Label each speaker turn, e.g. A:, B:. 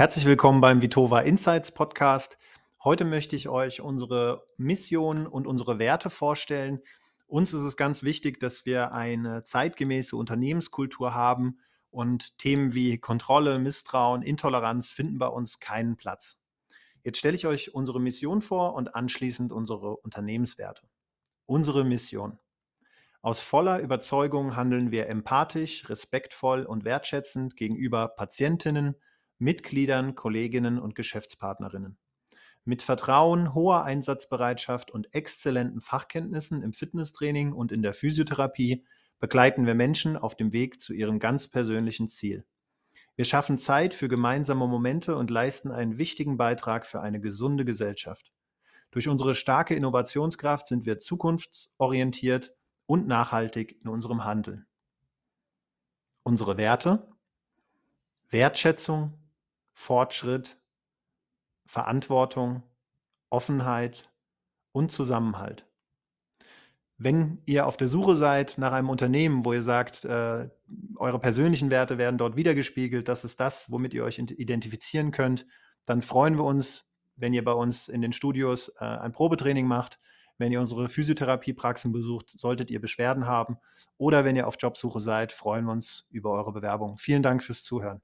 A: Herzlich willkommen beim Vitova Insights Podcast. Heute möchte ich euch unsere Mission und unsere Werte vorstellen. Uns ist es ganz wichtig, dass wir eine zeitgemäße Unternehmenskultur haben und Themen wie Kontrolle, Misstrauen, Intoleranz finden bei uns keinen Platz. Jetzt stelle ich euch unsere Mission vor und anschließend unsere Unternehmenswerte. Unsere Mission. Aus voller Überzeugung handeln wir empathisch, respektvoll und wertschätzend gegenüber Patientinnen, Mitgliedern, Kolleginnen und Geschäftspartnerinnen. Mit Vertrauen, hoher Einsatzbereitschaft und exzellenten Fachkenntnissen im Fitnesstraining und in der Physiotherapie begleiten wir Menschen auf dem Weg zu ihrem ganz persönlichen Ziel. Wir schaffen Zeit für gemeinsame Momente und leisten einen wichtigen Beitrag für eine gesunde Gesellschaft. Durch unsere starke Innovationskraft sind wir zukunftsorientiert und nachhaltig in unserem Handeln. Unsere Werte Wertschätzung, Fortschritt, Verantwortung, Offenheit und Zusammenhalt. Wenn ihr auf der Suche seid nach einem Unternehmen, wo ihr sagt, äh, eure persönlichen Werte werden dort wiedergespiegelt, das ist das, womit ihr euch identifizieren könnt, dann freuen wir uns, wenn ihr bei uns in den Studios äh, ein Probetraining macht wenn ihr unsere Physiotherapiepraxen besucht, solltet ihr Beschwerden haben oder wenn ihr auf Jobsuche seid, freuen wir uns über eure Bewerbung. Vielen Dank fürs Zuhören.